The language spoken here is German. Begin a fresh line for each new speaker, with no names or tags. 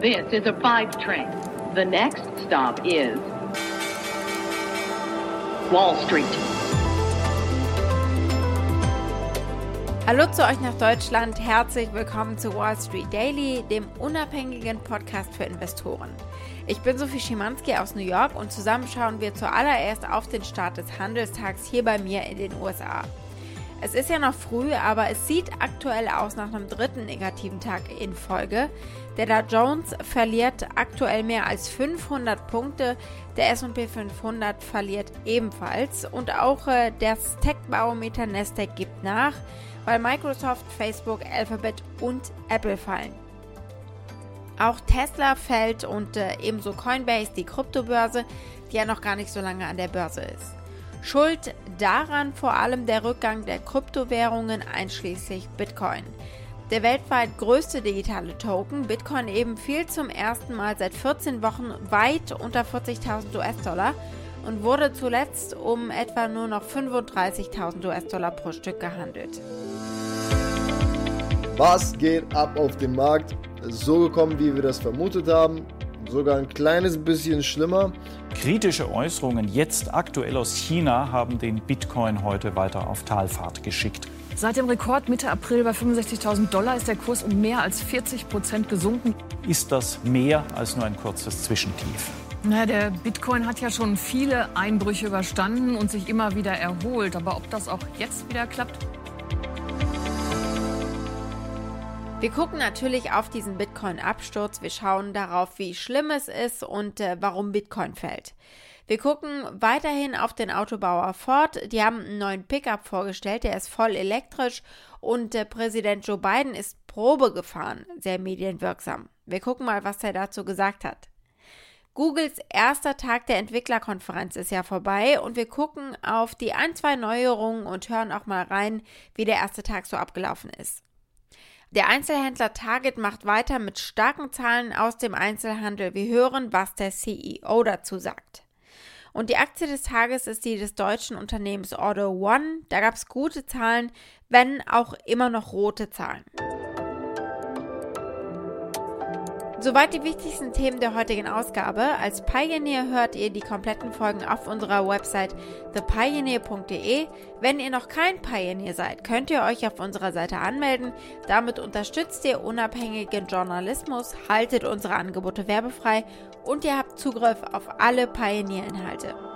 This is a five train. The next stop is Wall Street.
Hallo zu euch nach Deutschland, herzlich willkommen zu Wall Street Daily, dem unabhängigen Podcast für Investoren. Ich bin Sophie Schimanski aus New York und zusammen schauen wir zuallererst auf den Start des Handelstags hier bei mir in den USA. Es ist ja noch früh, aber es sieht aktuell aus nach einem dritten negativen Tag in Folge. Der Dow Jones verliert aktuell mehr als 500 Punkte, der S&P 500 verliert ebenfalls und auch äh, das Tech-Barometer Nasdaq gibt nach, weil Microsoft, Facebook, Alphabet und Apple fallen. Auch Tesla fällt und äh, ebenso Coinbase, die Kryptobörse, die ja noch gar nicht so lange an der Börse ist. Schuld daran vor allem der Rückgang der Kryptowährungen einschließlich Bitcoin. Der weltweit größte digitale Token, Bitcoin eben, fiel zum ersten Mal seit 14 Wochen weit unter 40.000 US-Dollar und wurde zuletzt um etwa nur noch 35.000 US-Dollar pro Stück gehandelt.
Was geht ab auf dem Markt? So gekommen, wie wir das vermutet haben. Sogar ein kleines bisschen schlimmer.
Kritische Äußerungen jetzt aktuell aus China haben den Bitcoin heute weiter auf Talfahrt geschickt.
Seit dem Rekord Mitte April bei 65.000 Dollar ist der Kurs um mehr als 40 Prozent gesunken.
Ist das mehr als nur ein kurzes Zwischentief?
Naja, der Bitcoin hat ja schon viele Einbrüche überstanden und sich immer wieder erholt. Aber ob das auch jetzt wieder klappt?
Wir gucken natürlich auf diesen Bitcoin-Absturz. Wir schauen darauf, wie schlimm es ist und äh, warum Bitcoin fällt. Wir gucken weiterhin auf den Autobauer Ford. Die haben einen neuen Pickup vorgestellt, der ist voll elektrisch und äh, Präsident Joe Biden ist Probe gefahren, sehr medienwirksam. Wir gucken mal, was er dazu gesagt hat. Googles erster Tag der Entwicklerkonferenz ist ja vorbei und wir gucken auf die ein, zwei Neuerungen und hören auch mal rein, wie der erste Tag so abgelaufen ist. Der Einzelhändler Target macht weiter mit starken Zahlen aus dem Einzelhandel. Wir hören, was der CEO dazu sagt. Und die Aktie des Tages ist die des deutschen Unternehmens Auto One. Da gab es gute Zahlen, wenn auch immer noch rote Zahlen. Soweit die wichtigsten Themen der heutigen Ausgabe. Als Pioneer hört ihr die kompletten Folgen auf unserer Website thepioneer.de. Wenn ihr noch kein Pioneer seid, könnt ihr euch auf unserer Seite anmelden. Damit unterstützt ihr unabhängigen Journalismus, haltet unsere Angebote werbefrei und ihr habt Zugriff auf alle Pioneer-Inhalte.